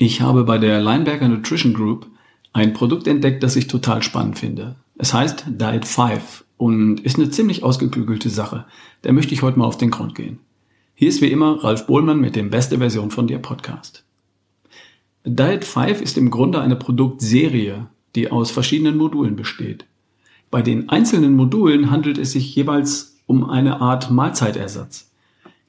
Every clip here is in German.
Ich habe bei der Lineberger Nutrition Group ein Produkt entdeckt, das ich total spannend finde. Es heißt Diet 5 und ist eine ziemlich ausgeklügelte Sache. Da möchte ich heute mal auf den Grund gehen. Hier ist wie immer Ralf Bohlmann mit dem Beste Version von dir Podcast. Diet 5 ist im Grunde eine Produktserie, die aus verschiedenen Modulen besteht. Bei den einzelnen Modulen handelt es sich jeweils um eine Art Mahlzeitersatz.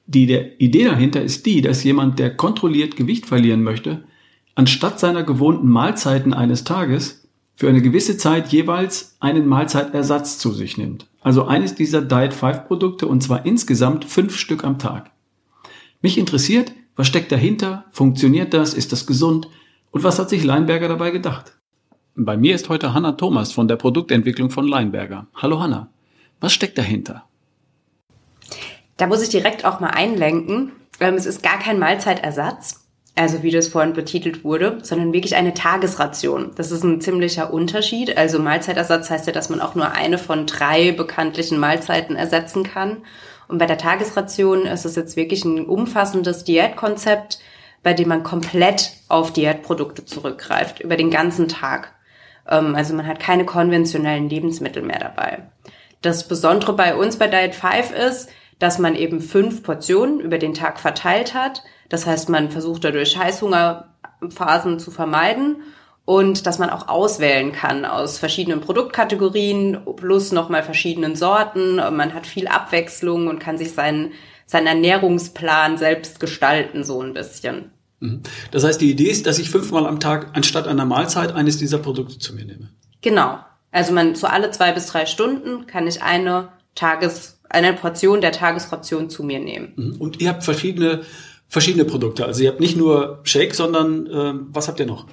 Die Idee dahinter ist die, dass jemand, der kontrolliert Gewicht verlieren möchte, anstatt seiner gewohnten Mahlzeiten eines Tages für eine gewisse Zeit jeweils einen Mahlzeitersatz zu sich nimmt. Also eines dieser Diet 5 Produkte und zwar insgesamt fünf Stück am Tag. Mich interessiert, was steckt dahinter? Funktioniert das? Ist das gesund? Und was hat sich Leinberger dabei gedacht? Bei mir ist heute Hanna Thomas von der Produktentwicklung von Leinberger. Hallo Hanna. Was steckt dahinter? Da muss ich direkt auch mal einlenken. Ähm, es ist gar kein Mahlzeitersatz also wie das vorhin betitelt wurde, sondern wirklich eine Tagesration. Das ist ein ziemlicher Unterschied. Also Mahlzeitersatz heißt ja, dass man auch nur eine von drei bekanntlichen Mahlzeiten ersetzen kann. Und bei der Tagesration ist es jetzt wirklich ein umfassendes Diätkonzept, bei dem man komplett auf Diätprodukte zurückgreift, über den ganzen Tag. Ähm, also man hat keine konventionellen Lebensmittel mehr dabei. Das Besondere bei uns bei Diet 5 ist, dass man eben fünf Portionen über den Tag verteilt hat. Das heißt, man versucht dadurch Heißhungerphasen zu vermeiden und dass man auch auswählen kann aus verschiedenen Produktkategorien plus nochmal verschiedenen Sorten. Man hat viel Abwechslung und kann sich seinen, seinen Ernährungsplan selbst gestalten, so ein bisschen. Mhm. Das heißt, die Idee ist, dass ich fünfmal am Tag anstatt einer Mahlzeit eines dieser Produkte zu mir nehme. Genau. Also man so alle zwei bis drei Stunden kann ich eine Tages eine Portion der Tagesration zu mir nehmen. Mhm. Und ihr habt verschiedene, verschiedene Produkte. Also ihr habt nicht nur Shake, sondern äh, was habt ihr noch?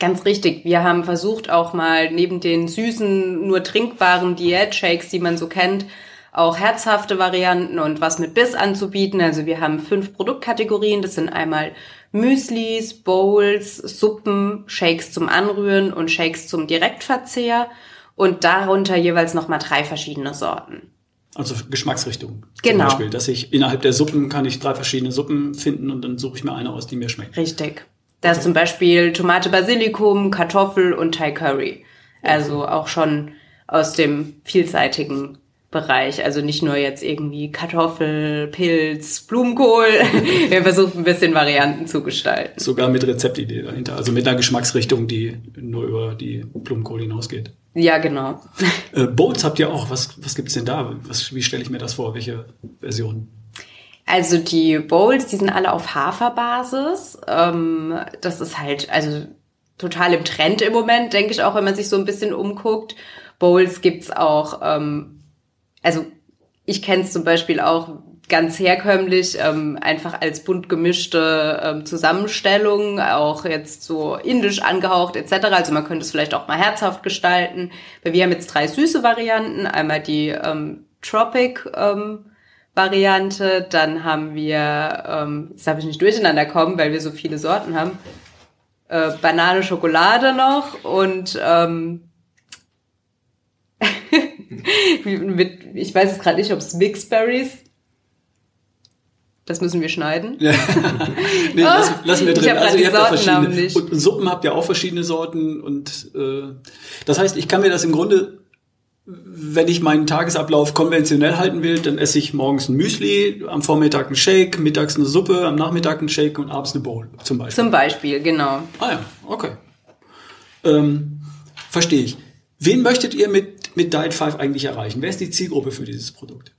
Ganz richtig. Wir haben versucht auch mal neben den süßen, nur trinkbaren Diät-Shakes, die man so kennt, auch herzhafte Varianten und was mit Biss anzubieten. Also wir haben fünf Produktkategorien. Das sind einmal Müslis, Bowls, Suppen, Shakes zum Anrühren und Shakes zum Direktverzehr und darunter jeweils nochmal drei verschiedene Sorten. Also Geschmacksrichtung. Genau. Zum Beispiel, dass ich innerhalb der Suppen kann ich drei verschiedene Suppen finden und dann suche ich mir eine aus, die mir schmeckt. Richtig. Da okay. ist zum Beispiel Tomate Basilikum, Kartoffel und Thai Curry. Also auch schon aus dem vielseitigen Bereich. Also nicht nur jetzt irgendwie Kartoffel, Pilz, Blumenkohl. Wir versuchen ein bisschen Varianten zu gestalten. Sogar mit Rezeptidee dahinter. Also mit einer Geschmacksrichtung, die nur über die Blumenkohl hinausgeht. Ja, genau. Äh, Bowls habt ihr auch. Was, was gibt's denn da? Was, wie stelle ich mir das vor? Welche Version? Also die Bowls, die sind alle auf Haferbasis. Ähm, das ist halt also total im Trend im Moment, denke ich auch, wenn man sich so ein bisschen umguckt. Bowls gibt's auch, ähm, also ich kenne es zum Beispiel auch ganz herkömmlich, ähm, einfach als bunt gemischte ähm, Zusammenstellung, auch jetzt so indisch angehaucht etc. Also man könnte es vielleicht auch mal herzhaft gestalten. Weil wir haben jetzt drei süße Varianten. Einmal die ähm, Tropic ähm, Variante, dann haben wir, ähm, jetzt darf ich nicht durcheinander kommen, weil wir so viele Sorten haben, äh, Banane Schokolade noch und ähm, mit, ich weiß jetzt gerade nicht, ob es Mixberries das müssen wir schneiden. Nee, lassen, lassen wir drin. Ich also ihr habt verschiedene. Nicht. Und Suppen habt ihr auch verschiedene Sorten. Und äh, das heißt, ich kann mir das im Grunde, wenn ich meinen Tagesablauf konventionell halten will, dann esse ich morgens ein Müsli, am Vormittag ein Shake, mittags eine Suppe, am Nachmittag ein Shake und abends eine Bowl zum Beispiel. Zum Beispiel, genau. Ah ja, okay. Ähm, verstehe ich. Wen möchtet ihr mit, mit Diet 5 eigentlich erreichen? Wer ist die Zielgruppe für dieses Produkt?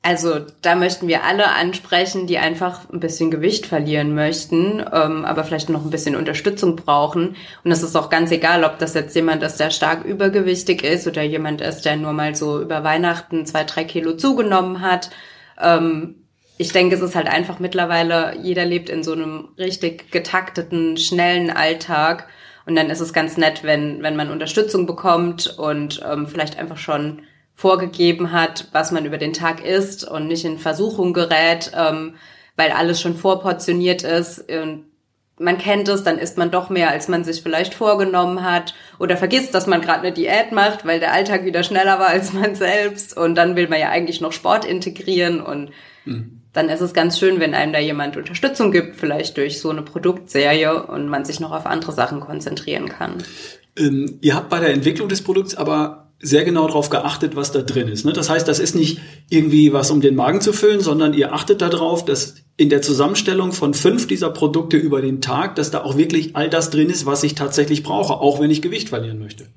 Also da möchten wir alle ansprechen, die einfach ein bisschen Gewicht verlieren möchten, ähm, aber vielleicht noch ein bisschen Unterstützung brauchen. Und es ist auch ganz egal, ob das jetzt jemand ist, der stark übergewichtig ist oder jemand ist, der nur mal so über Weihnachten zwei, drei Kilo zugenommen hat. Ähm, ich denke, es ist halt einfach mittlerweile, jeder lebt in so einem richtig getakteten, schnellen Alltag. Und dann ist es ganz nett, wenn, wenn man Unterstützung bekommt und ähm, vielleicht einfach schon vorgegeben hat, was man über den Tag isst und nicht in Versuchung gerät, ähm, weil alles schon vorportioniert ist. Und man kennt es, dann isst man doch mehr, als man sich vielleicht vorgenommen hat oder vergisst, dass man gerade eine Diät macht, weil der Alltag wieder schneller war als man selbst und dann will man ja eigentlich noch Sport integrieren und hm. Dann ist es ganz schön, wenn einem da jemand Unterstützung gibt, vielleicht durch so eine Produktserie und man sich noch auf andere Sachen konzentrieren kann. Ähm, ihr habt bei der Entwicklung des Produkts aber sehr genau darauf geachtet, was da drin ist. Ne? Das heißt, das ist nicht irgendwie was, um den Magen zu füllen, sondern ihr achtet darauf, dass in der Zusammenstellung von fünf dieser Produkte über den Tag, dass da auch wirklich all das drin ist, was ich tatsächlich brauche, auch wenn ich Gewicht verlieren möchte.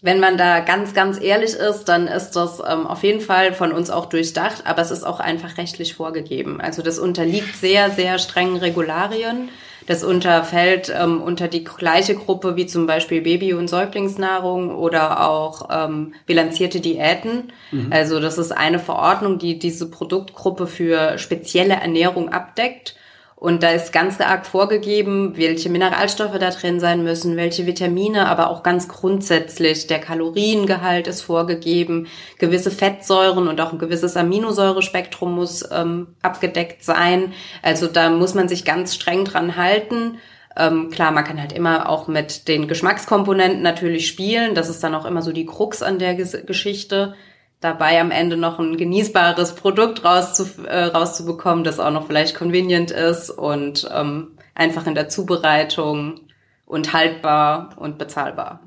Wenn man da ganz, ganz ehrlich ist, dann ist das ähm, auf jeden Fall von uns auch durchdacht, aber es ist auch einfach rechtlich vorgegeben. Also das unterliegt sehr, sehr strengen Regularien. Das unterfällt ähm, unter die gleiche Gruppe wie zum Beispiel Baby- und Säuglingsnahrung oder auch ähm, bilanzierte Diäten. Mhm. Also das ist eine Verordnung, die diese Produktgruppe für spezielle Ernährung abdeckt. Und da ist ganz arg vorgegeben, welche Mineralstoffe da drin sein müssen, welche Vitamine, aber auch ganz grundsätzlich der Kaloriengehalt ist vorgegeben, gewisse Fettsäuren und auch ein gewisses Aminosäurespektrum muss ähm, abgedeckt sein. Also da muss man sich ganz streng dran halten. Ähm, klar, man kann halt immer auch mit den Geschmackskomponenten natürlich spielen. Das ist dann auch immer so die Krux an der Geschichte dabei am Ende noch ein genießbares Produkt rauszu, äh, rauszubekommen, das auch noch vielleicht convenient ist und ähm, einfach in der Zubereitung und haltbar und bezahlbar.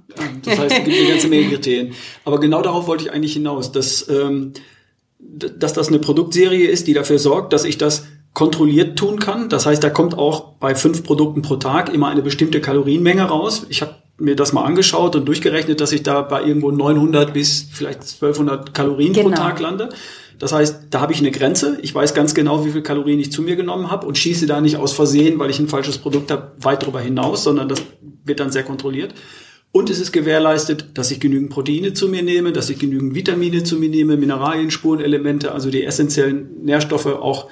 Das heißt, es gibt eine ganze Menge Kriterien. Aber genau darauf wollte ich eigentlich hinaus, dass, ähm, dass das eine Produktserie ist, die dafür sorgt, dass ich das kontrolliert tun kann. Das heißt, da kommt auch bei fünf Produkten pro Tag immer eine bestimmte Kalorienmenge raus. Ich habe mir das mal angeschaut und durchgerechnet, dass ich da bei irgendwo 900 bis vielleicht 1200 Kalorien genau. pro Tag lande. Das heißt, da habe ich eine Grenze. Ich weiß ganz genau, wie viel Kalorien ich zu mir genommen habe und schieße da nicht aus Versehen, weil ich ein falsches Produkt habe, weit darüber hinaus, sondern das wird dann sehr kontrolliert. Und es ist gewährleistet, dass ich genügend Proteine zu mir nehme, dass ich genügend Vitamine zu mir nehme, Mineralien, Spurenelemente, also die essentiellen Nährstoffe auch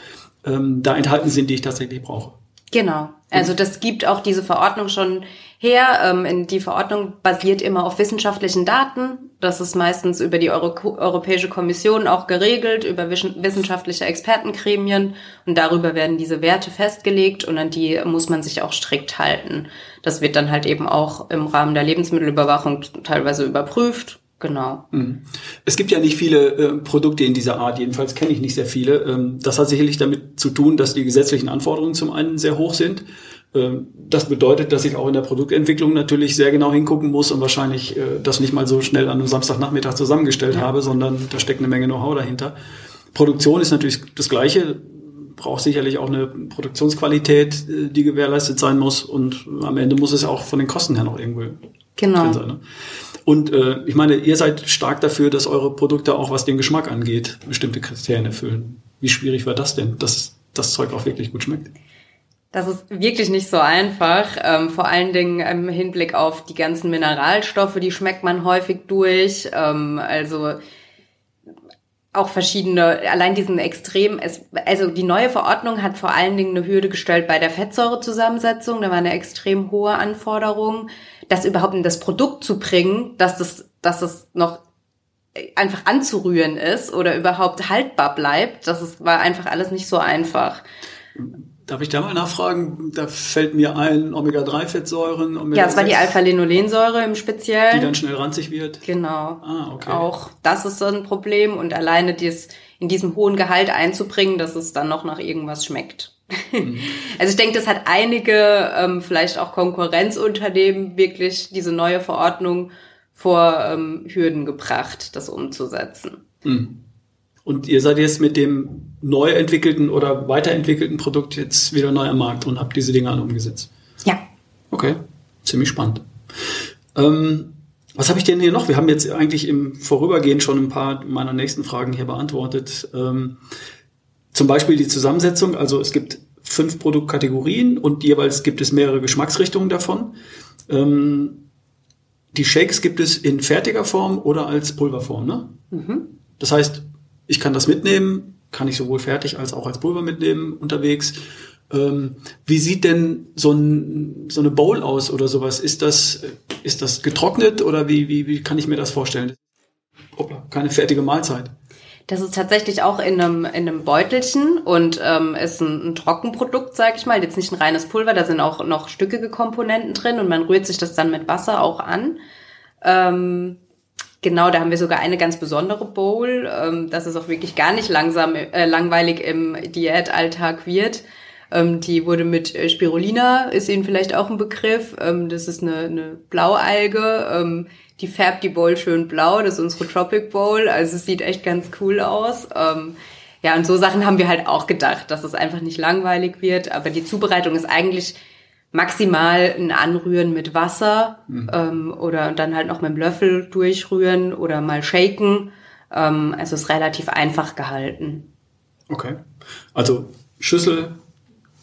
ähm, da enthalten sind, die ich tatsächlich brauche. Genau. Also das gibt auch diese Verordnung schon her. Ähm, die Verordnung basiert immer auf wissenschaftlichen Daten. Das ist meistens über die Euro Europäische Kommission auch geregelt, über wissenschaftliche Expertengremien. Und darüber werden diese Werte festgelegt und an die muss man sich auch strikt halten. Das wird dann halt eben auch im Rahmen der Lebensmittelüberwachung teilweise überprüft. Genau. Mhm. Es gibt ja nicht viele äh, Produkte in dieser Art, jedenfalls kenne ich nicht sehr viele. Ähm, das hat sicherlich damit zu tun, dass die gesetzlichen Anforderungen zum einen sehr hoch sind ähm, das bedeutet, dass ich auch in der Produktentwicklung natürlich sehr genau hingucken muss und wahrscheinlich äh, das nicht mal so schnell an einem Samstagnachmittag zusammengestellt ja. habe, sondern da steckt eine Menge Know-how dahinter. Produktion ist natürlich das Gleiche, braucht sicherlich auch eine Produktionsqualität, äh, die gewährleistet sein muss und am Ende muss es auch von den Kosten her noch irgendwo genau. sein. Ne? Und äh, ich meine, ihr seid stark dafür, dass eure Produkte auch, was den Geschmack angeht, bestimmte Kriterien erfüllen. Wie schwierig war das denn, dass das Zeug auch wirklich gut schmeckt? Das ist wirklich nicht so einfach. Ähm, vor allen Dingen im Hinblick auf die ganzen Mineralstoffe, die schmeckt man häufig durch. Ähm, also auch verschiedene, allein diesen extrem, also die neue Verordnung hat vor allen Dingen eine Hürde gestellt bei der Fettsäurezusammensetzung. Da war eine extrem hohe Anforderung, das überhaupt in das Produkt zu bringen, dass das, dass es noch einfach anzurühren ist oder überhaupt haltbar bleibt. Das ist, war einfach alles nicht so einfach. Darf ich da mal nachfragen? Da fällt mir ein Omega-3-Fettsäuren. Omega ja, es war die Alpha-Linolensäure im Speziellen. Die dann schnell ranzig wird. Genau. Ah, okay. Auch das ist so ein Problem und alleine dies in diesem hohen Gehalt einzubringen, dass es dann noch nach irgendwas schmeckt. Also ich denke, das hat einige, ähm, vielleicht auch Konkurrenzunternehmen, wirklich diese neue Verordnung vor ähm, Hürden gebracht, das umzusetzen. Mhm. Und ihr seid jetzt mit dem neu entwickelten oder weiterentwickelten Produkt jetzt wieder neu am Markt und habt diese Dinge alle umgesetzt. Ja. Okay, ziemlich spannend. Ähm, was habe ich denn hier noch? Wir haben jetzt eigentlich im Vorübergehen schon ein paar meiner nächsten Fragen hier beantwortet. Ähm, zum Beispiel die Zusammensetzung. Also es gibt fünf Produktkategorien und jeweils gibt es mehrere Geschmacksrichtungen davon. Ähm, die Shakes gibt es in fertiger Form oder als Pulverform, ne? Mhm. Das heißt, ich kann das mitnehmen, kann ich sowohl fertig als auch als Pulver mitnehmen unterwegs. Ähm, wie sieht denn so, ein, so eine Bowl aus oder sowas? Ist das, ist das getrocknet oder wie, wie, wie kann ich mir das vorstellen? Hoppla, keine fertige Mahlzeit. Das ist tatsächlich auch in einem, in einem Beutelchen und ähm, ist ein, ein Trockenprodukt, sag ich mal. Jetzt nicht ein reines Pulver, da sind auch noch stückige Komponenten drin und man rührt sich das dann mit Wasser auch an. Ähm, Genau, da haben wir sogar eine ganz besondere Bowl, ähm, dass es auch wirklich gar nicht langsam, äh, langweilig im Diätalltag wird. Ähm, die wurde mit äh, Spirulina, ist Ihnen vielleicht auch ein Begriff. Ähm, das ist eine, eine Blaualge. Ähm, die färbt die Bowl schön blau. Das ist unsere Tropic Bowl. Also es sieht echt ganz cool aus. Ähm, ja, und so Sachen haben wir halt auch gedacht, dass es einfach nicht langweilig wird. Aber die Zubereitung ist eigentlich maximal ein Anrühren mit Wasser mhm. ähm, oder dann halt noch mit dem Löffel durchrühren oder mal shaken. Ähm, also ist relativ einfach gehalten. Okay. Also Schüssel,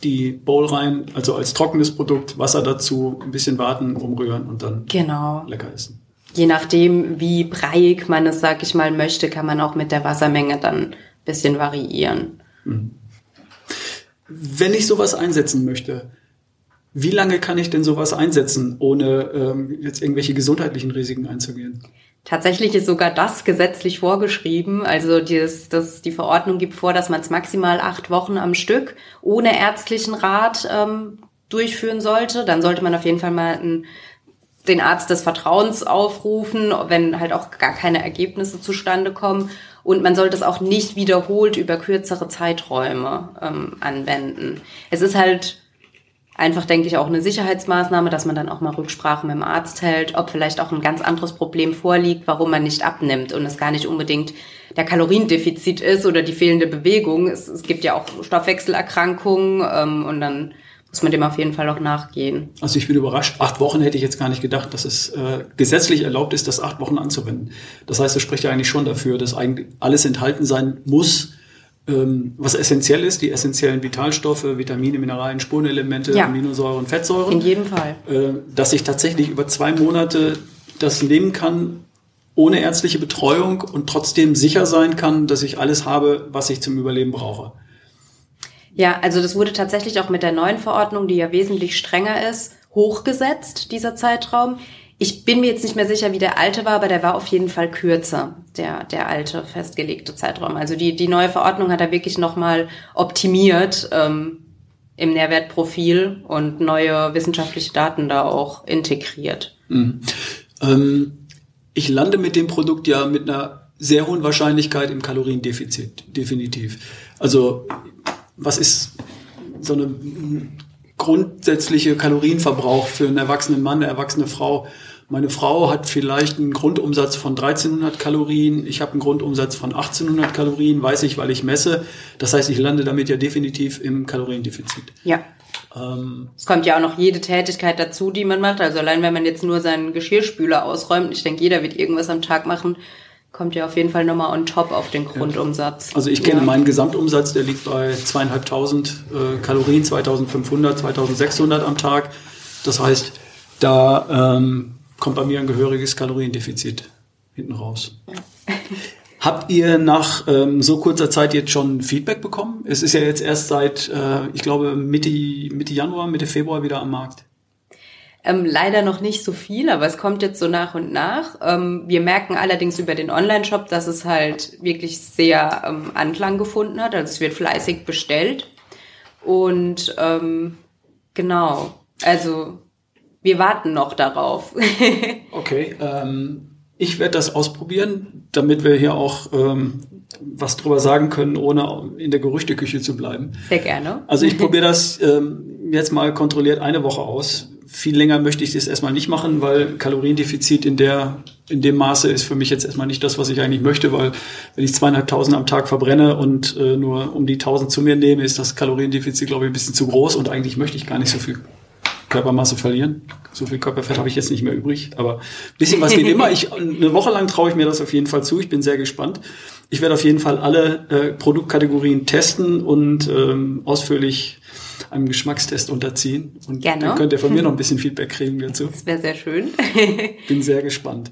die Bowl rein, also als trockenes Produkt, Wasser dazu, ein bisschen warten, umrühren und dann genau. lecker essen. Je nachdem, wie breiig man es, sag ich mal, möchte, kann man auch mit der Wassermenge dann ein bisschen variieren. Mhm. Wenn ich sowas einsetzen möchte, wie lange kann ich denn sowas einsetzen, ohne ähm, jetzt irgendwelche gesundheitlichen Risiken einzugehen? Tatsächlich ist sogar das gesetzlich vorgeschrieben. Also dieses, das, die Verordnung gibt vor, dass man es maximal acht Wochen am Stück ohne ärztlichen Rat ähm, durchführen sollte. Dann sollte man auf jeden Fall mal einen, den Arzt des Vertrauens aufrufen, wenn halt auch gar keine Ergebnisse zustande kommen. Und man sollte es auch nicht wiederholt über kürzere Zeiträume ähm, anwenden. Es ist halt einfach, denke ich, auch eine Sicherheitsmaßnahme, dass man dann auch mal Rücksprache mit dem Arzt hält, ob vielleicht auch ein ganz anderes Problem vorliegt, warum man nicht abnimmt und es gar nicht unbedingt der Kaloriendefizit ist oder die fehlende Bewegung. Es, es gibt ja auch Stoffwechselerkrankungen ähm, und dann muss man dem auf jeden Fall auch nachgehen. Also ich bin überrascht. Acht Wochen hätte ich jetzt gar nicht gedacht, dass es äh, gesetzlich erlaubt ist, das acht Wochen anzuwenden. Das heißt, das spricht ja eigentlich schon dafür, dass eigentlich alles enthalten sein muss, was essentiell ist, die essentiellen Vitalstoffe, Vitamine, Mineralien, Spurenelemente, ja. Aminosäuren, Fettsäuren. In jedem Fall. Äh, dass ich tatsächlich über zwei Monate das nehmen kann, ohne ärztliche Betreuung und trotzdem sicher sein kann, dass ich alles habe, was ich zum Überleben brauche. Ja, also das wurde tatsächlich auch mit der neuen Verordnung, die ja wesentlich strenger ist, hochgesetzt, dieser Zeitraum. Ich bin mir jetzt nicht mehr sicher, wie der alte war, aber der war auf jeden Fall kürzer, der, der alte festgelegte Zeitraum. Also die, die neue Verordnung hat er wirklich nochmal optimiert ähm, im Nährwertprofil und neue wissenschaftliche Daten da auch integriert. Mhm. Ähm, ich lande mit dem Produkt ja mit einer sehr hohen Wahrscheinlichkeit im Kaloriendefizit, definitiv. Also was ist so eine grundsätzliche Kalorienverbrauch für einen erwachsenen Mann, eine erwachsene Frau? Meine Frau hat vielleicht einen Grundumsatz von 1300 Kalorien, ich habe einen Grundumsatz von 1800 Kalorien, weiß ich, weil ich messe. Das heißt, ich lande damit ja definitiv im Kaloriendefizit. Ja. Ähm, es kommt ja auch noch jede Tätigkeit dazu, die man macht. Also allein wenn man jetzt nur seinen Geschirrspüler ausräumt, ich denke, jeder wird irgendwas am Tag machen, kommt ja auf jeden Fall nochmal on top auf den Grundumsatz. Also ich kenne ja. meinen Gesamtumsatz, der liegt bei zweieinhalbtausend äh, Kalorien, 2500, 2600 am Tag. Das heißt, da ähm, kommt bei mir ein gehöriges Kaloriendefizit hinten raus. Habt ihr nach ähm, so kurzer Zeit jetzt schon Feedback bekommen? Es ist ja jetzt erst seit, äh, ich glaube, Mitte, Mitte Januar, Mitte Februar wieder am Markt. Ähm, leider noch nicht so viel, aber es kommt jetzt so nach und nach. Ähm, wir merken allerdings über den Online-Shop, dass es halt wirklich sehr ähm, Anklang gefunden hat. Also es wird fleißig bestellt. Und ähm, genau, also wir warten noch darauf. okay, ähm, ich werde das ausprobieren, damit wir hier auch ähm, was drüber sagen können, ohne in der Gerüchteküche zu bleiben. Sehr gerne. Also ich probiere das ähm, jetzt mal kontrolliert eine Woche aus. Viel länger möchte ich das erstmal nicht machen, weil Kaloriendefizit in der in dem Maße ist für mich jetzt erstmal nicht das, was ich eigentlich möchte, weil wenn ich zweieinhalbtausend am Tag verbrenne und äh, nur um die tausend zu mir nehme, ist das Kaloriendefizit, glaube ich, ein bisschen zu groß und eigentlich möchte ich gar nicht so viel Körpermasse verlieren. So viel Körperfett habe ich jetzt nicht mehr übrig, aber bisschen was geht immer. Ich, eine Woche lang traue ich mir das auf jeden Fall zu. Ich bin sehr gespannt. Ich werde auf jeden Fall alle äh, Produktkategorien testen und ähm, ausführlich einem Geschmackstest unterziehen. Und Gerne. dann könnt ihr von mir noch ein bisschen Feedback kriegen dazu. Das wäre sehr schön. Bin sehr gespannt.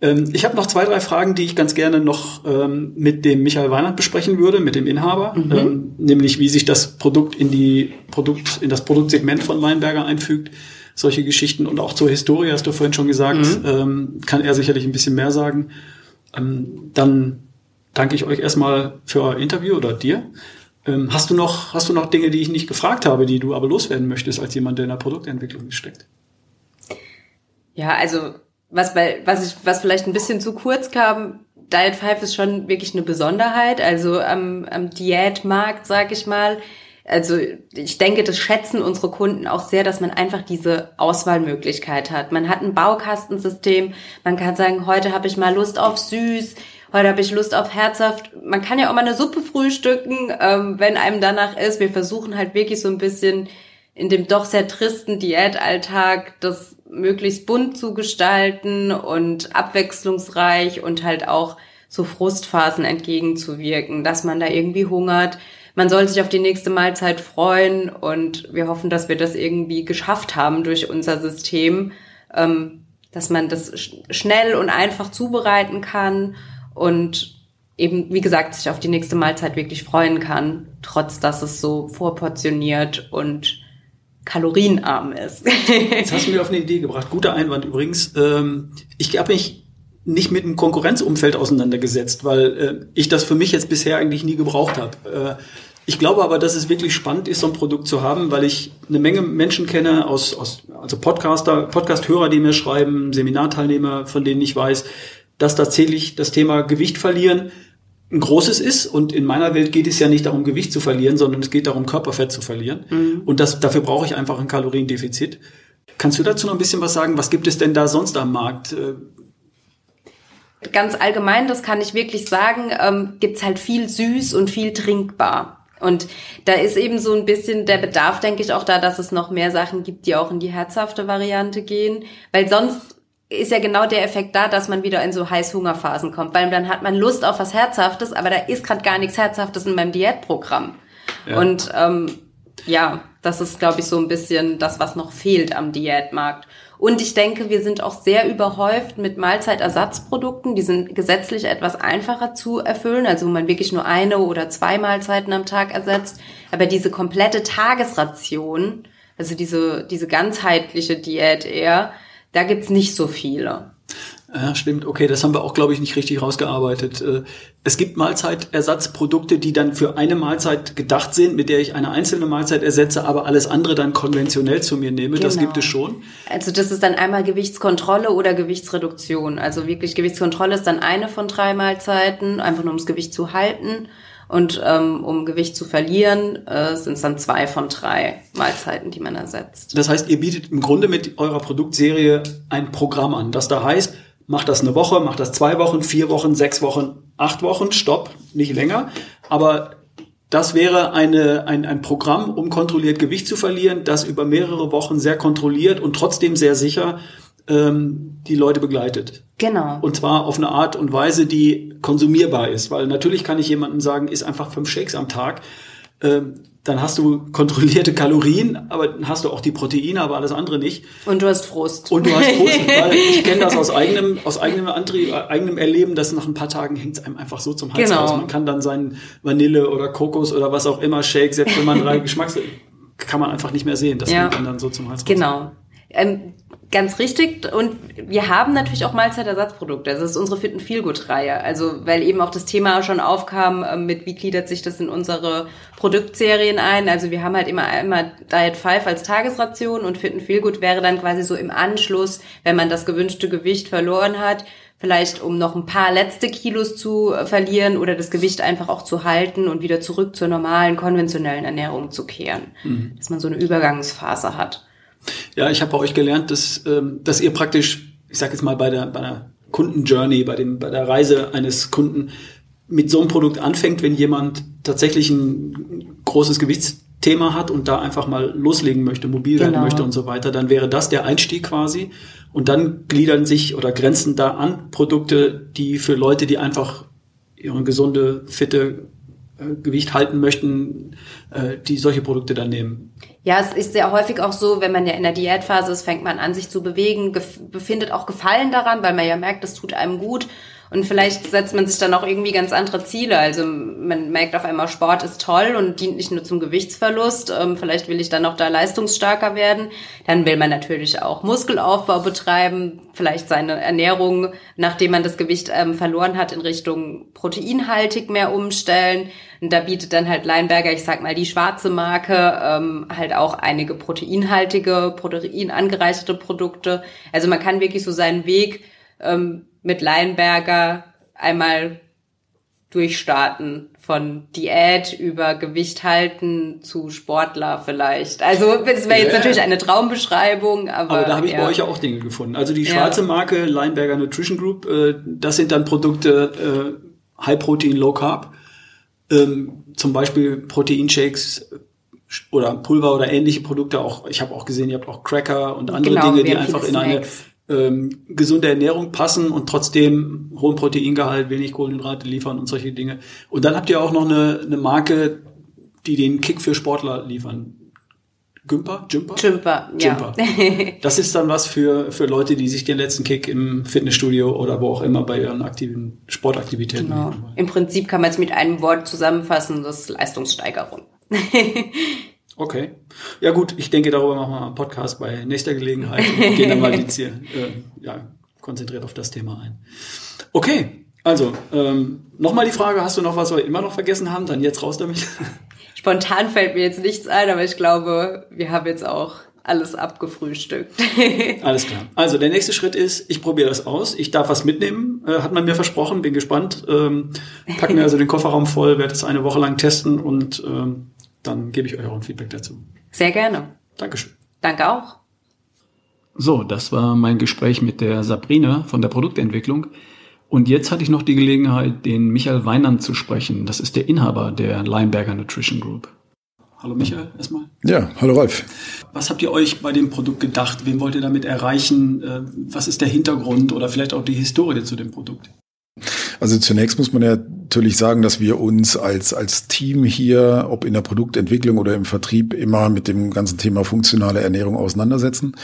Ähm, ich habe noch zwei, drei Fragen, die ich ganz gerne noch ähm, mit dem Michael Weinert besprechen würde, mit dem Inhaber. Mhm. Ähm, nämlich, wie sich das Produkt in die Produkt, in das Produktsegment von Weinberger einfügt. Solche Geschichten und auch zur Historie, hast du vorhin schon gesagt, mhm. Ähm, kann er sicherlich ein bisschen mehr sagen. Ähm, dann danke ich euch erstmal für euer Interview oder dir. Ähm, hast du noch, hast du noch Dinge, die ich nicht gefragt habe, die du aber loswerden möchtest als jemand, der in der Produktentwicklung steckt? Ja, also was bei, was ich, was vielleicht ein bisschen zu kurz kam, Diet 5 ist schon wirklich eine Besonderheit. Also am, am Diätmarkt, sag ich mal, also ich denke, das schätzen unsere Kunden auch sehr, dass man einfach diese Auswahlmöglichkeit hat. Man hat ein Baukastensystem, man kann sagen, heute habe ich mal Lust auf süß, heute habe ich Lust auf herzhaft. Man kann ja auch mal eine Suppe frühstücken, ähm, wenn einem danach ist. Wir versuchen halt wirklich so ein bisschen in dem doch sehr tristen Diätalltag das möglichst bunt zu gestalten und abwechslungsreich und halt auch so Frustphasen entgegenzuwirken, dass man da irgendwie hungert, man soll sich auf die nächste Mahlzeit freuen und wir hoffen, dass wir das irgendwie geschafft haben durch unser System, ähm, dass man das schnell und einfach zubereiten kann und eben, wie gesagt, sich auf die nächste Mahlzeit wirklich freuen kann, trotz dass es so vorportioniert und kalorienarm ist. Jetzt hast du mir auf eine Idee gebracht. Guter Einwand übrigens. Ähm, ich habe mich nicht mit dem Konkurrenzumfeld auseinandergesetzt, weil äh, ich das für mich jetzt bisher eigentlich nie gebraucht habe. Äh, ich glaube aber, dass es wirklich spannend ist, so ein Produkt zu haben, weil ich eine Menge Menschen kenne, aus, aus also Podcaster, Podcast-Hörer, die mir schreiben, Seminarteilnehmer, von denen ich weiß, dass tatsächlich das Thema Gewicht verlieren ein großes ist. Und in meiner Welt geht es ja nicht darum, Gewicht zu verlieren, sondern es geht darum, Körperfett zu verlieren. Mhm. Und das, dafür brauche ich einfach ein Kaloriendefizit. Kannst du dazu noch ein bisschen was sagen? Was gibt es denn da sonst am Markt? Ganz allgemein, das kann ich wirklich sagen, ähm, gibt's halt viel süß und viel trinkbar. Und da ist eben so ein bisschen der Bedarf, denke ich, auch da, dass es noch mehr Sachen gibt, die auch in die herzhafte Variante gehen. Weil sonst ist ja genau der Effekt da, dass man wieder in so Heißhungerphasen kommt. Weil dann hat man Lust auf was Herzhaftes, aber da ist gerade gar nichts Herzhaftes in meinem Diätprogramm. Ja. Und ähm, ja, das ist, glaube ich, so ein bisschen das, was noch fehlt am Diätmarkt. Und ich denke, wir sind auch sehr überhäuft mit Mahlzeitersatzprodukten. Die sind gesetzlich etwas einfacher zu erfüllen, also wo man wirklich nur eine oder zwei Mahlzeiten am Tag ersetzt. Aber diese komplette Tagesration, also diese, diese ganzheitliche Diät eher, da gibt's nicht so viele. Ja, stimmt. Okay, das haben wir auch, glaube ich, nicht richtig rausgearbeitet. Äh, es gibt Mahlzeitersatzprodukte, die dann für eine Mahlzeit gedacht sind, mit der ich eine einzelne Mahlzeit ersetze, aber alles andere dann konventionell zu mir nehme. Genau. Das gibt es schon. Also das ist dann einmal Gewichtskontrolle oder Gewichtsreduktion. Also wirklich Gewichtskontrolle ist dann eine von drei Mahlzeiten, einfach nur ums Gewicht zu halten. Und ähm, um Gewicht zu verlieren, äh, sind es dann zwei von drei Mahlzeiten, die man ersetzt. Das heißt, ihr bietet im Grunde mit eurer Produktserie ein Programm an, das da heißt, Mach das eine Woche, mach das zwei Wochen, vier Wochen, sechs Wochen, acht Wochen, stopp, nicht länger. Aber das wäre eine, ein, ein Programm, um kontrolliert Gewicht zu verlieren, das über mehrere Wochen sehr kontrolliert und trotzdem sehr sicher ähm, die Leute begleitet. Genau. Und zwar auf eine Art und Weise, die konsumierbar ist. Weil natürlich kann ich jemandem sagen, ist einfach fünf Shakes am Tag. Ähm, dann hast du kontrollierte Kalorien, aber dann hast du auch die Proteine, aber alles andere nicht. Und du hast Frust. Und du hast Frust, weil ich kenne das aus eigenem, aus eigenem Antrieb, eigenem Erleben, dass nach ein paar Tagen hängt es einem einfach so zum Hals genau. raus. Man kann dann seinen Vanille oder Kokos oder was auch immer Shake, selbst wenn man drei Geschmacks, kann man einfach nicht mehr sehen. Das ja. hängt dann so zum Hals raus. Genau. Ähm, Ganz richtig. Und wir haben natürlich auch Mahlzeitersatzprodukte. Das ist unsere Fit and Feel Good Reihe. Also, weil eben auch das Thema schon aufkam, ähm, mit wie gliedert sich das in unsere Produktserien ein. Also, wir haben halt immer einmal Diet 5 als Tagesration und Fit and Feel Good wäre dann quasi so im Anschluss, wenn man das gewünschte Gewicht verloren hat, vielleicht um noch ein paar letzte Kilos zu verlieren oder das Gewicht einfach auch zu halten und wieder zurück zur normalen, konventionellen Ernährung zu kehren. Mhm. Dass man so eine Übergangsphase hat. Ja, ich habe bei euch gelernt, dass, ähm, dass ihr praktisch, ich sage jetzt mal bei der, bei der Kundenjourney, bei, dem, bei der Reise eines Kunden mit so einem Produkt anfängt, wenn jemand tatsächlich ein großes Gewichtsthema hat und da einfach mal loslegen möchte, mobil werden genau. möchte und so weiter, dann wäre das der Einstieg quasi. Und dann gliedern sich oder grenzen da an Produkte, die für Leute, die einfach ihre gesunde, fitte äh, Gewicht halten möchten, äh, die solche Produkte dann nehmen. Ja, es ist sehr häufig auch so, wenn man ja in der Diätphase ist, fängt man an, sich zu bewegen, befindet auch Gefallen daran, weil man ja merkt, das tut einem gut. Und vielleicht setzt man sich dann auch irgendwie ganz andere Ziele. Also man merkt auf einmal, Sport ist toll und dient nicht nur zum Gewichtsverlust. Ähm, vielleicht will ich dann auch da leistungsstarker werden. Dann will man natürlich auch Muskelaufbau betreiben, vielleicht seine Ernährung, nachdem man das Gewicht ähm, verloren hat, in Richtung proteinhaltig mehr umstellen. Und da bietet dann halt Leinberger, ich sag mal die schwarze Marke, ähm, halt auch einige proteinhaltige, proteinangereicherte Produkte. Also man kann wirklich so seinen Weg ähm, mit Leinberger einmal durchstarten von Diät über Gewicht halten zu Sportler vielleicht. Also das wäre jetzt yeah. natürlich eine Traumbeschreibung, aber aber da habe ich ja. bei euch auch Dinge gefunden. Also die schwarze ja. Marke Leinberger Nutrition Group, äh, das sind dann Produkte äh, High Protein Low Carb, ähm, zum Beispiel Proteinshakes oder Pulver oder ähnliche Produkte. Auch ich habe auch gesehen, ihr habt auch Cracker und andere genau, Dinge, die einfach in eine ähm, gesunde Ernährung passen und trotzdem hohen Proteingehalt, wenig Kohlenhydrate liefern und solche Dinge. Und dann habt ihr auch noch eine, eine Marke, die den Kick für Sportler liefern. Gümper? Jumper? Jumper, Jumper. ja. das ist dann was für, für Leute, die sich den letzten Kick im Fitnessstudio oder wo auch immer bei ihren aktiven Sportaktivitäten genau. Im Prinzip kann man es mit einem Wort zusammenfassen, das ist Leistungssteigerung. Okay. Ja gut, ich denke, darüber machen wir einen Podcast bei nächster Gelegenheit und gehen dann mal jetzt hier äh, ja, konzentriert auf das Thema ein. Okay, also ähm, nochmal die Frage, hast du noch was, was wir immer noch vergessen haben? Dann jetzt raus damit. Spontan fällt mir jetzt nichts ein, aber ich glaube, wir haben jetzt auch alles abgefrühstückt. alles klar. Also der nächste Schritt ist, ich probiere das aus. Ich darf was mitnehmen, äh, hat man mir versprochen, bin gespannt. Ähm, packen mir also den Kofferraum voll, werde es eine Woche lang testen und ähm, dann gebe ich euch auch ein Feedback dazu. Sehr gerne. Dankeschön. Danke auch. So, das war mein Gespräch mit der Sabrina von der Produktentwicklung. Und jetzt hatte ich noch die Gelegenheit, den Michael Weinand zu sprechen. Das ist der Inhaber der Lineberger Nutrition Group. Hallo Michael, erstmal. Ja, hallo Ralf. Was habt ihr euch bei dem Produkt gedacht? Wen wollt ihr damit erreichen? Äh, was ist der Hintergrund oder vielleicht auch die Historie zu dem Produkt? Also zunächst muss man ja natürlich sagen, dass wir uns als, als Team hier, ob in der Produktentwicklung oder im Vertrieb, immer mit dem ganzen Thema funktionale Ernährung auseinandersetzen.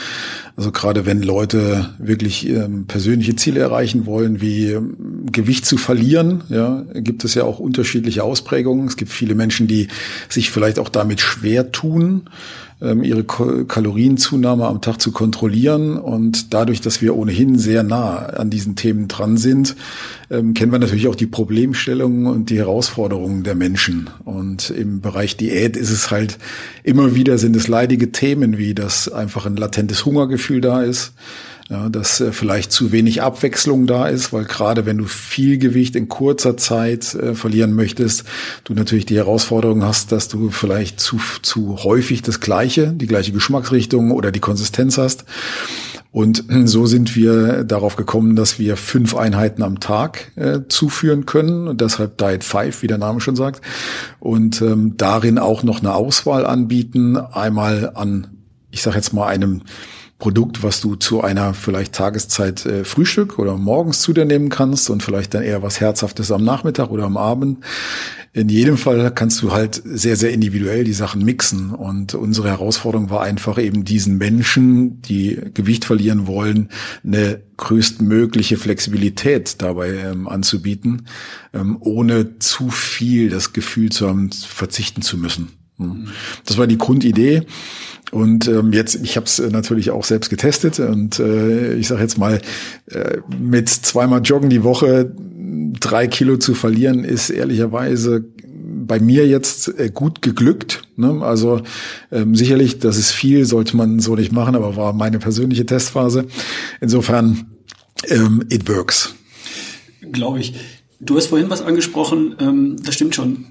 Also gerade wenn Leute wirklich ähm, persönliche Ziele erreichen wollen, wie ähm, Gewicht zu verlieren, ja, gibt es ja auch unterschiedliche Ausprägungen. Es gibt viele Menschen, die sich vielleicht auch damit schwer tun ähm, ihre Kalorienzunahme am Tag zu kontrollieren. Und dadurch, dass wir ohnehin sehr nah an diesen Themen dran sind, ähm, kennen wir natürlich auch die Problemstellungen und die Herausforderungen der Menschen. Und im Bereich Diät ist es halt immer wieder sind es leidige Themen, wie dass einfach ein latentes Hungergefühl da ist ja, dass äh, vielleicht zu wenig Abwechslung da ist, weil gerade wenn du viel Gewicht in kurzer Zeit äh, verlieren möchtest, du natürlich die Herausforderung hast, dass du vielleicht zu, zu häufig das gleiche, die gleiche Geschmacksrichtung oder die Konsistenz hast. Und so sind wir darauf gekommen, dass wir fünf Einheiten am Tag äh, zuführen können und deshalb Diet 5, wie der Name schon sagt. Und ähm, darin auch noch eine Auswahl anbieten, einmal an, ich sage jetzt mal, einem Produkt, was du zu einer vielleicht Tageszeit äh, Frühstück oder morgens zu dir nehmen kannst und vielleicht dann eher was Herzhaftes am Nachmittag oder am Abend. In jedem Fall kannst du halt sehr, sehr individuell die Sachen mixen. Und unsere Herausforderung war einfach eben diesen Menschen, die Gewicht verlieren wollen, eine größtmögliche Flexibilität dabei ähm, anzubieten, ähm, ohne zu viel das Gefühl zu haben, verzichten zu müssen. Hm. Das war die Grundidee. Und ähm, jetzt, ich habe es äh, natürlich auch selbst getestet und äh, ich sage jetzt mal, äh, mit zweimal Joggen die Woche drei Kilo zu verlieren, ist ehrlicherweise bei mir jetzt äh, gut geglückt. Ne? Also ähm, sicherlich, das ist viel, sollte man so nicht machen, aber war meine persönliche Testphase. Insofern, ähm, it works. Glaube ich. Du hast vorhin was angesprochen, ähm, das stimmt schon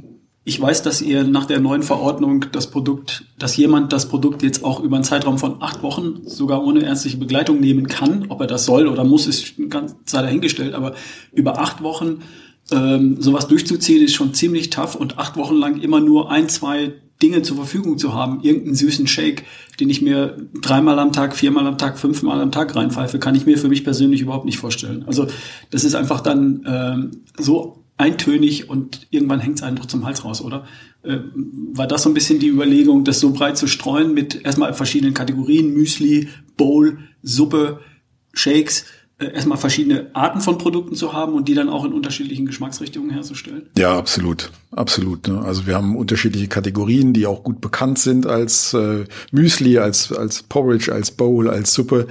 ich weiß, dass ihr nach der neuen Verordnung das Produkt, dass jemand das Produkt jetzt auch über einen Zeitraum von acht Wochen sogar ohne ärztliche Begleitung nehmen kann. Ob er das soll oder muss, ist ganz sei dahingestellt. Aber über acht Wochen ähm, sowas durchzuziehen, ist schon ziemlich tough und acht Wochen lang immer nur ein, zwei Dinge zur Verfügung zu haben, irgendeinen süßen Shake, den ich mir dreimal am Tag, viermal am Tag, fünfmal am Tag reinpfeife, kann ich mir für mich persönlich überhaupt nicht vorstellen. Also das ist einfach dann ähm, so eintönig und irgendwann hängt es einem doch zum Hals raus, oder? Äh, war das so ein bisschen die Überlegung, das so breit zu streuen mit erstmal verschiedenen Kategorien, Müsli, Bowl, Suppe, Shakes, erstmal verschiedene Arten von Produkten zu haben und die dann auch in unterschiedlichen Geschmacksrichtungen herzustellen? Ja, absolut, absolut. Ne? Also wir haben unterschiedliche Kategorien, die auch gut bekannt sind als äh, Müsli, als als Porridge, als Bowl, als Suppe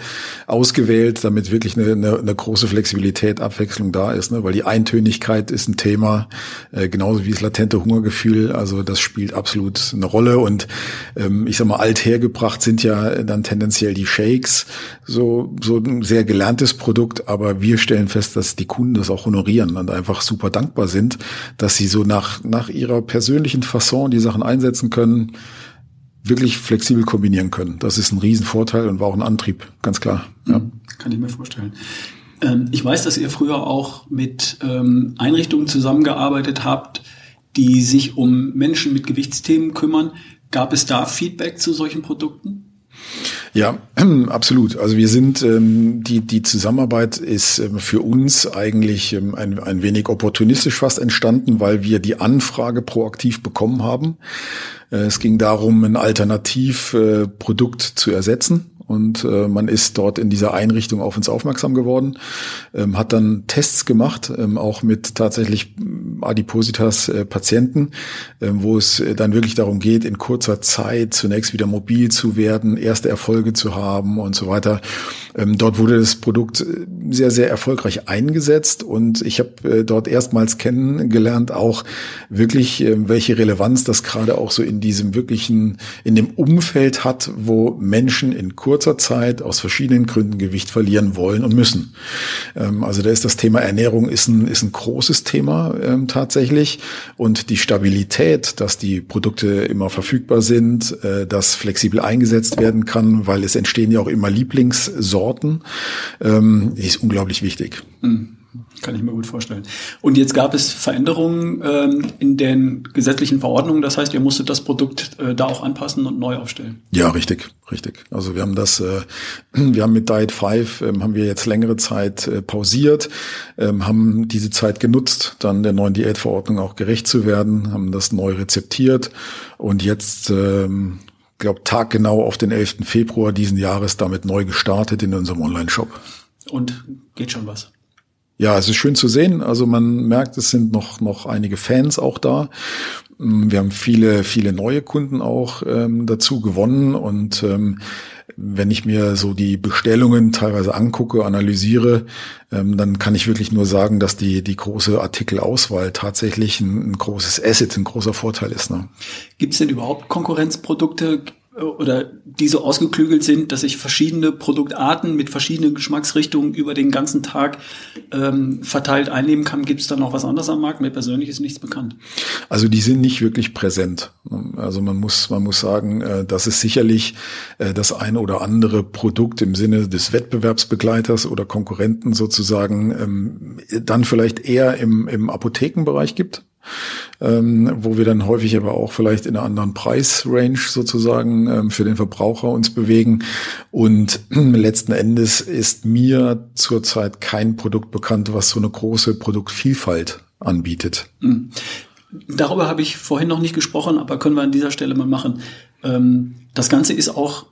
ausgewählt, damit wirklich eine, eine, eine große Flexibilität, Abwechslung da ist. Ne? Weil die Eintönigkeit ist ein Thema, äh, genauso wie das latente Hungergefühl. Also das spielt absolut eine Rolle. Und ähm, ich sag mal, althergebracht sind ja dann tendenziell die Shakes, so so ein sehr gelerntes Produkt Produkt, aber wir stellen fest, dass die Kunden das auch honorieren und einfach super dankbar sind, dass sie so nach, nach ihrer persönlichen Fasson die Sachen einsetzen können, wirklich flexibel kombinieren können. Das ist ein Riesenvorteil und war auch ein Antrieb, ganz klar. Ja. Mhm. Kann ich mir vorstellen. Ähm, ich weiß, dass ihr früher auch mit ähm, Einrichtungen zusammengearbeitet habt, die sich um Menschen mit Gewichtsthemen kümmern. Gab es da Feedback zu solchen Produkten? Ja, absolut. Also wir sind, ähm, die, die Zusammenarbeit ist ähm, für uns eigentlich ähm, ein, ein wenig opportunistisch fast entstanden, weil wir die Anfrage proaktiv bekommen haben. Äh, es ging darum, ein Alternativprodukt zu ersetzen und äh, man ist dort in dieser Einrichtung auf uns aufmerksam geworden, ähm, hat dann Tests gemacht, ähm, auch mit tatsächlich Adipositas äh, Patienten, äh, wo es äh, dann wirklich darum geht, in kurzer Zeit zunächst wieder mobil zu werden, erste Erfolge zu haben und so weiter. Ähm, dort wurde das Produkt äh, sehr, sehr erfolgreich eingesetzt und ich habe äh, dort erstmals kennengelernt, auch wirklich, äh, welche Relevanz das gerade auch so in diesem wirklichen, in dem Umfeld hat, wo Menschen in kurzer kurzer Zeit aus verschiedenen Gründen Gewicht verlieren wollen und müssen. Ähm, also da ist das Thema Ernährung ist ein, ist ein großes Thema ähm, tatsächlich und die Stabilität, dass die Produkte immer verfügbar sind, äh, dass flexibel eingesetzt werden kann, weil es entstehen ja auch immer Lieblingssorten, ähm, ist unglaublich wichtig. Mhm. Kann ich mir gut vorstellen. Und jetzt gab es Veränderungen ähm, in den gesetzlichen Verordnungen. Das heißt, ihr musstet das Produkt äh, da auch anpassen und neu aufstellen. Ja, richtig, richtig. Also wir haben das, äh, wir haben mit Diet 5 ähm, haben wir jetzt längere Zeit äh, pausiert, ähm, haben diese Zeit genutzt, dann der neuen Diätverordnung auch gerecht zu werden, haben das neu rezeptiert und jetzt ähm, glaube taggenau auf den 11. Februar diesen Jahres damit neu gestartet in unserem Online-Shop. Und geht schon was? Ja, es ist schön zu sehen. Also man merkt, es sind noch, noch einige Fans auch da. Mm, wir haben viele, viele neue Kunden auch ähm, dazu gewonnen und ähm, wenn ich mir so die Bestellungen teilweise angucke, analysiere, ähm, dann kann ich wirklich nur sagen, dass die, die große Artikelauswahl tatsächlich ein, ein großes Asset, ein großer Vorteil ist. Ne? Gibt es denn überhaupt Konkurrenzprodukte? Oder die so ausgeklügelt sind, dass ich verschiedene Produktarten mit verschiedenen Geschmacksrichtungen über den ganzen Tag ähm, verteilt einnehmen kann. Gibt es da noch was anderes am Markt? Mir persönlich ist nichts bekannt. Also die sind nicht wirklich präsent. Also man muss, man muss sagen, äh, das ist sicherlich äh, das eine oder andere Produkt im Sinne des Wettbewerbsbegleiters oder Konkurrenten sozusagen ähm, dann vielleicht eher im, im Apothekenbereich gibt ähm, wo wir dann häufig aber auch vielleicht in einer anderen Preisrange sozusagen ähm, für den Verbraucher uns bewegen. Und letzten Endes ist mir zurzeit kein Produkt bekannt, was so eine große Produktvielfalt anbietet. Mhm. Darüber habe ich vorhin noch nicht gesprochen, aber können wir an dieser Stelle mal machen. Ähm, das Ganze ist auch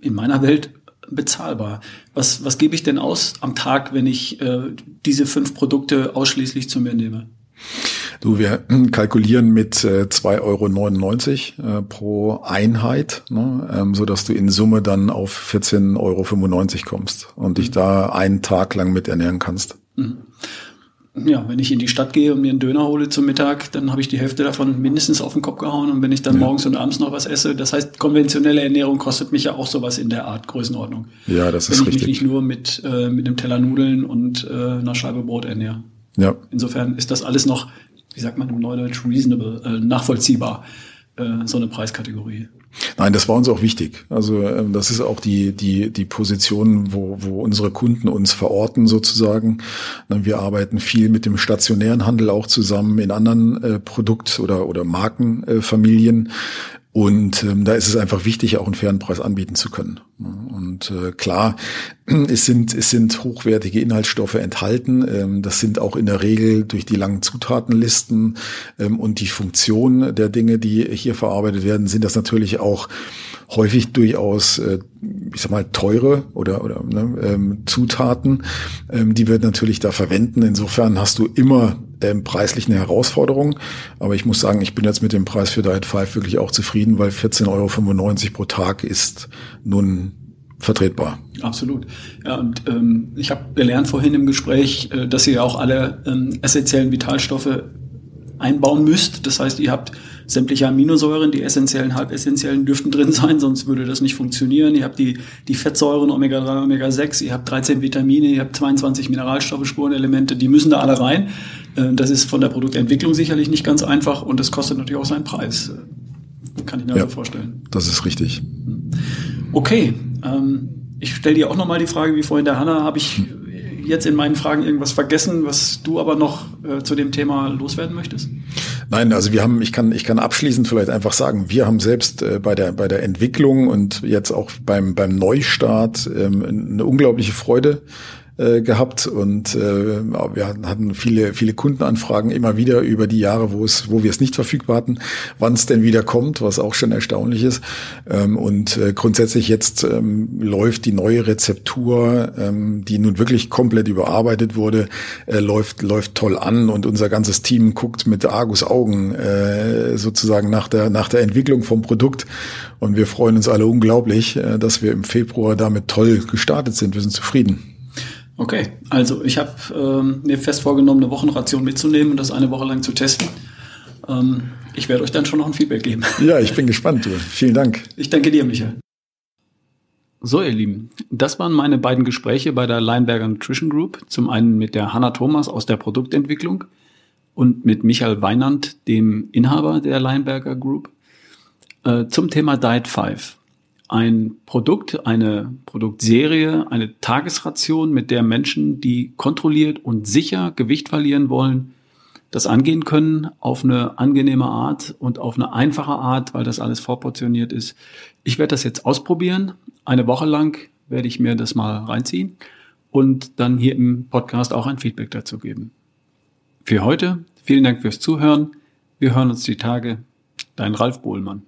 in meiner Welt bezahlbar. Was, was gebe ich denn aus am Tag, wenn ich äh, diese fünf Produkte ausschließlich zu mir nehme? Du, wir kalkulieren mit äh, 2,99 Euro äh, pro Einheit, ne, ähm, so dass du in Summe dann auf 14,95 Euro kommst und dich mhm. da einen Tag lang mit ernähren kannst. Mhm. Ja, wenn ich in die Stadt gehe und mir einen Döner hole zum Mittag, dann habe ich die Hälfte davon mindestens auf den Kopf gehauen. Und wenn ich dann ja. morgens und abends noch was esse, das heißt, konventionelle Ernährung kostet mich ja auch sowas in der Art Größenordnung. Ja, das ist richtig. Wenn ich mich nicht nur mit, äh, mit einem Teller Nudeln und äh, einer Scheibe Brot ernähre. Ja. Insofern ist das alles noch wie sagt man im Neudeutsch, reasonable, äh, nachvollziehbar, äh, so eine Preiskategorie. Nein, das war uns auch wichtig. Also ähm, das ist auch die die die Position, wo wo unsere Kunden uns verorten sozusagen. Wir arbeiten viel mit dem stationären Handel auch zusammen in anderen äh, Produkt- oder oder Markenfamilien. Und ähm, da ist es einfach wichtig, auch einen fairen Preis anbieten zu können. Und äh, klar, es sind, es sind hochwertige Inhaltsstoffe enthalten. Ähm, das sind auch in der Regel durch die langen Zutatenlisten ähm, und die Funktion der Dinge, die hier verarbeitet werden, sind das natürlich auch häufig durchaus, äh, ich sag mal, teure oder, oder ne, ähm, Zutaten, ähm, die wir natürlich da verwenden. Insofern hast du immer ähm, preislich eine Herausforderung. Aber ich muss sagen, ich bin jetzt mit dem Preis für Diet 5 wirklich auch zufrieden, weil 14,95 Euro pro Tag ist nun vertretbar. Absolut. Ja, und ähm, ich habe gelernt vorhin im Gespräch, äh, dass ihr auch alle ähm, essentiellen Vitalstoffe einbauen müsst. Das heißt, ihr habt sämtliche Aminosäuren, die essentiellen, halbessentiellen dürften drin sein, sonst würde das nicht funktionieren. Ihr habt die, die Fettsäuren Omega-3, Omega-6, ihr habt 13 Vitamine, ihr habt 22 Mineralstoffe, Spurenelemente, die müssen da alle rein. Äh, das ist von der Produktentwicklung sicherlich nicht ganz einfach und das kostet natürlich auch seinen Preis. Kann ich mir ja, so vorstellen. Das ist richtig. Okay, ähm, ich stelle dir auch nochmal die Frage, wie vorhin der Hanna, habe ich jetzt in meinen Fragen irgendwas vergessen, was du aber noch äh, zu dem Thema loswerden möchtest? Nein, also wir haben, ich kann, ich kann abschließend vielleicht einfach sagen, wir haben selbst äh, bei der bei der Entwicklung und jetzt auch beim beim Neustart ähm, eine unglaubliche Freude äh, gehabt und äh, wir hatten viele viele Kundenanfragen immer wieder über die Jahre, wo es wo wir es nicht verfügbar hatten, wann es denn wieder kommt, was auch schon erstaunlich ist. Ähm, und äh, grundsätzlich jetzt ähm, läuft die neue Rezeptur, ähm, die nun wirklich komplett überarbeitet wurde, äh, läuft läuft toll an und unser ganzes Team guckt mit Argus Augen äh, sozusagen nach der nach der Entwicklung vom Produkt und wir freuen uns alle unglaublich, äh, dass wir im Februar damit toll gestartet sind. Wir sind zufrieden. Okay, also ich habe ähm, mir fest vorgenommen, eine Wochenration mitzunehmen und das eine Woche lang zu testen. Ähm, ich werde euch dann schon noch ein Feedback geben. Ja, ich bin gespannt. Du. Vielen Dank. Ich danke dir, Michael. So, ihr Lieben, das waren meine beiden Gespräche bei der Leinberger Nutrition Group. Zum einen mit der Hanna Thomas aus der Produktentwicklung und mit Michael Weinand, dem Inhaber der Leinberger Group, äh, zum Thema Diet 5 ein Produkt, eine Produktserie, eine Tagesration, mit der Menschen, die kontrolliert und sicher Gewicht verlieren wollen, das angehen können auf eine angenehme Art und auf eine einfache Art, weil das alles vorportioniert ist. Ich werde das jetzt ausprobieren. Eine Woche lang werde ich mir das mal reinziehen und dann hier im Podcast auch ein Feedback dazu geben. Für heute vielen Dank fürs Zuhören. Wir hören uns die Tage. Dein Ralf Bohlmann.